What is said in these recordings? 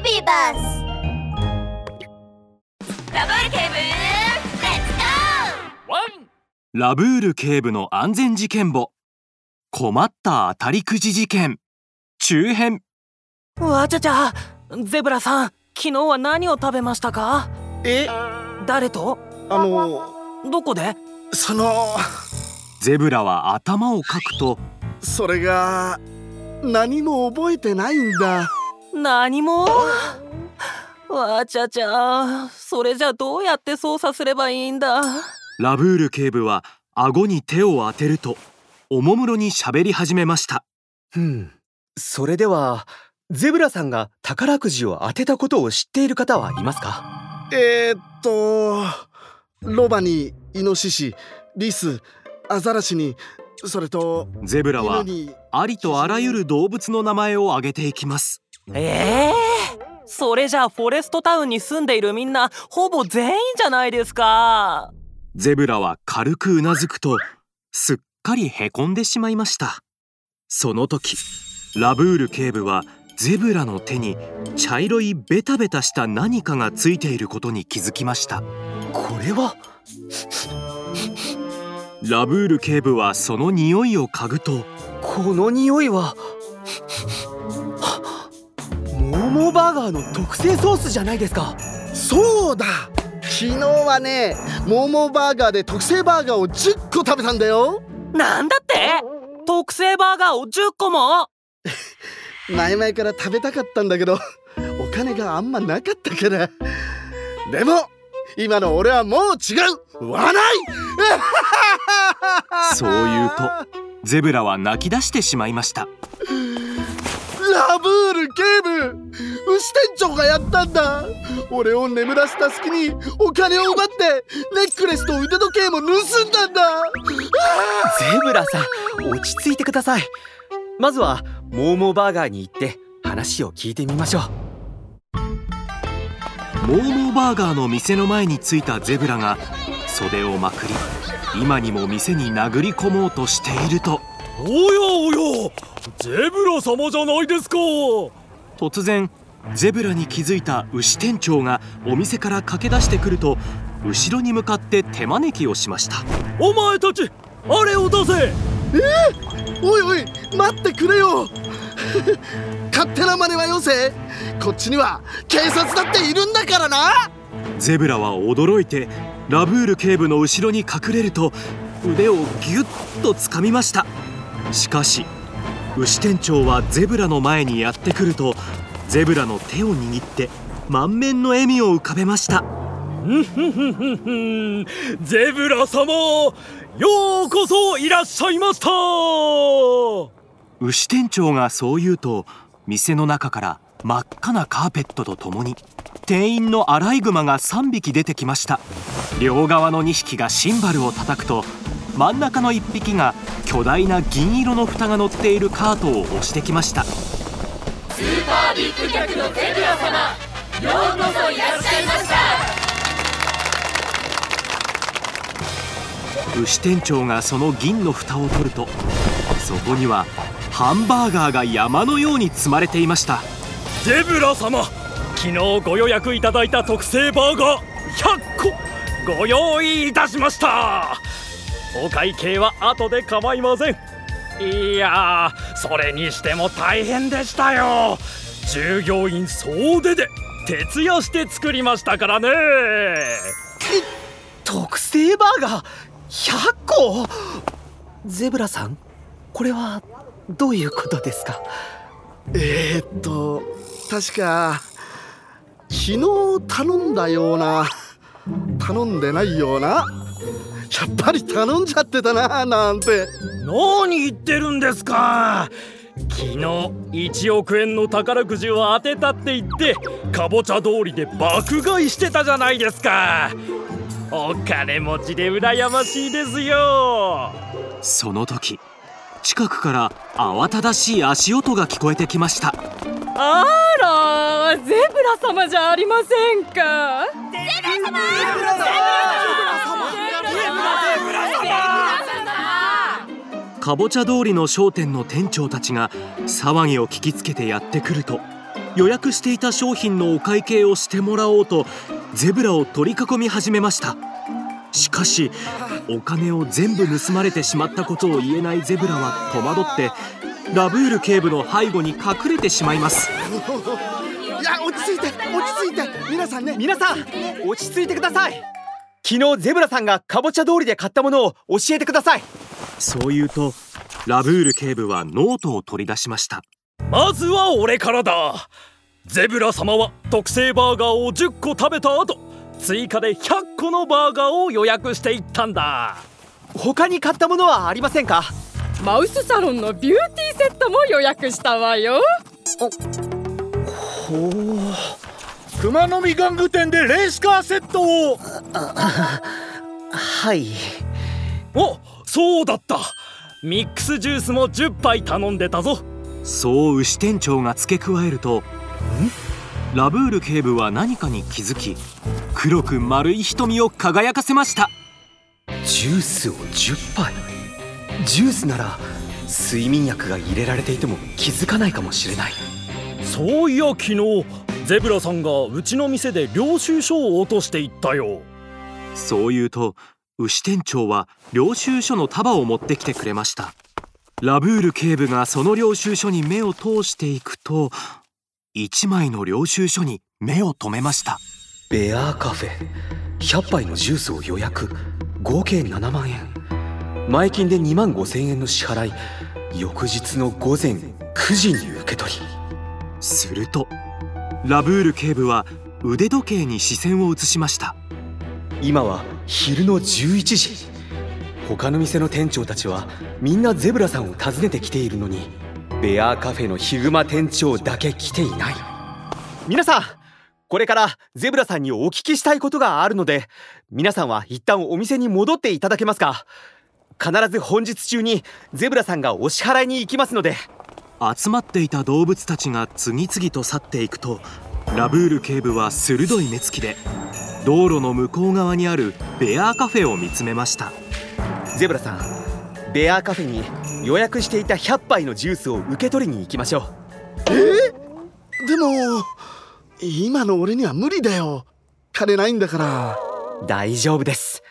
ビバスラブール警部レッツゴワンラブール警部の安全事件簿。困った当たりくじ事件。中編。わちゃちゃゼブラさん昨日は何を食べましたか？え？誰と？あのどこで？そのゼブラは頭をかくと。それが何も覚えてないんだ何も？わちゃちゃそれじゃどうやって操作すればいいんだ？ラブール警部は顎に手を当てるとおもむろに喋り始めました。うん。それではゼブラさんが宝くじを当てたことを知っている方はいますか？えー、っとロバにイノシシリスアザラシにそれとゼブラはありとあらゆる動物の名前を挙げていきますええそれじゃあフォレストタウンに住んでいるみんなほぼ全員じゃないですか。ゼブラは軽くうなずくとすっかりへこんでしまいました。その時ラブール警部はゼブラの手に茶色いベタベタした何かがついていることに気づきました。これは？ラブール警部はその匂いを嗅ぐとこの匂いは？モバーガーの特製ソースじゃないですか。そうだ。昨日はねモーモーバーガーで特製バーガーを10個食べたんだよ。なんだって？特製バーガーを10個も？前々から食べたかったんだけどお金があんまなかったから。でも今の俺はもう違う。笑い！そう言うとゼブラは泣き出してしまいました。ラブール警部牛店長がやったんだ。俺を眠らせた隙にお金を奪ってネックレスと腕時計も盗んだんだ。ゼブラさん落ち着いてください。まずはモーモーバーガーに行って話を聞いてみましょう。モーモーバーガーの店の前に着いたゼブラが袖をまくり今にも店に殴り込もうとしていると。おやおやゼブラ様じゃないですか突然ゼブラに気づいた牛店長がお店から駆け出してくると後ろに向かって手招きをしました。お前たちあれを出せ！おいおい待ってくれよ！勝手な真似はよせ！こっちには警察だっているんだからな！ゼブラは驚いてラブール警部の後ろに隠れると腕をギュッと掴みました。しかし牛店長はゼブラの前にやってくるとゼブラの手を握って満面の笑みを浮かべました。ゼブラ様ようこそいらっしゃいました。牛店長がそう言うと店の中から真っ赤なカーペットとともに店員のアライグマが3匹出てきました。両側の2匹がシンバルを叩くと真ん中の1匹が巨大な銀色の蓋が乗っているカートを押してきました。スーパービッグ客のゼブラ様ようこそいらっしゃいました。牛店長がその銀の蓋を取るとそこにはハンバーガーが山のように積まれていました。ゼブラ様昨日ご予約いただいた特製バーガー100個ご用意いたしましたお会計は後で構いません。いやーそれにしても大変でしたよ。従業員総出で徹夜して作りましたからね。特製バーガー？100個？ゼブラさんこれはどういうことですか？えー、っと確か昨日頼んだような頼んでないようなやっぱり頼んじゃってたななんて。何言ってるんですか。昨日1億円の宝くじを当てたって言ってかぼちゃ通りで爆買いしてたじゃないですか。お金持ちで羨ましいですよ。その時近くから慌ただしい足音が聞こえてきました。あらゼブラ様じゃありませんか。ゼブラ様かぼちゃ通りの商店の店長たちが騒ぎを聞きつけてやってくると予約していた商品のお会計をしてもらおうとゼブラを取り囲み始めました。しかしお金を全部盗まれてしまったことを言えないゼブラは戸惑ってラブール警部の背後に隠れてしまいます。いや落ち着いて落ち着いて皆さんね。皆さん落ち着いてください。昨日ゼブラさんがかぼちゃ通りで買ったものを教えてくださいそう言うとラブール警部はノートを取り出しました。まずは俺からだ。ゼブラ様は特製バーガーを10個食べた後追加で100個のバーガーを予約していったんだ。他に買ったものはありませんか？マウスサロンのビューティーセットも予約したわよ。ほう熊の実玩具店でレースカーセットを。はい。おそうだった。ミックスジュースも10杯頼んでたぞ。そう牛店長が付け加えるとラブール警部は何かに気づき黒く丸い瞳を輝かせました。ジュースを10杯ジュースなら睡眠薬が入れられていても気づかないかもしれない。そういや昨日ゼブラさんがうちの店で領収書を落としていったよ。そう言うと牛店長は領収書の束を持ってきてくれました。ラブール警部がその領収書に目を通していくと1枚の領収書に目を留めました。ベアーカフェ。100杯のジュースを予約。合計7万円。前金で2万5千円の支払い。翌日の午前9時に受け取り。するとラブール警部は腕時計に視線を移しました。今は昼の11時。他の店の店長たちはみんなゼブラさんを訪ねてきているのにベアーカフェのヒグマ店長だけ来ていない。皆さんこれからゼブラさんにお聞きしたいことがあるので皆さんは一旦お店に戻っていただけますか？必ず本日中にゼブラさんがお支払いに行きますので。集まっていた動物たちが次々と去っていくとラブール警部は鋭い目つきで道路の向こう側にあるベアーカフェを見つめました。ゼブラさんベアーカフェに予約していた100杯のジュースを受け取りに行きましょう。でも今の俺には無理だよ。金ないんだから。大丈夫です。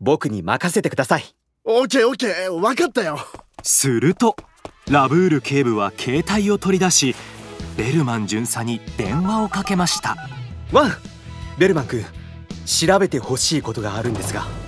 僕に任せてください。オッケーオッケー。分かったよ。するとラブール警部は携帯を取り出しベルマン巡査に電話をかけました。ワンベルマン君調べてほしいことがあるんですが。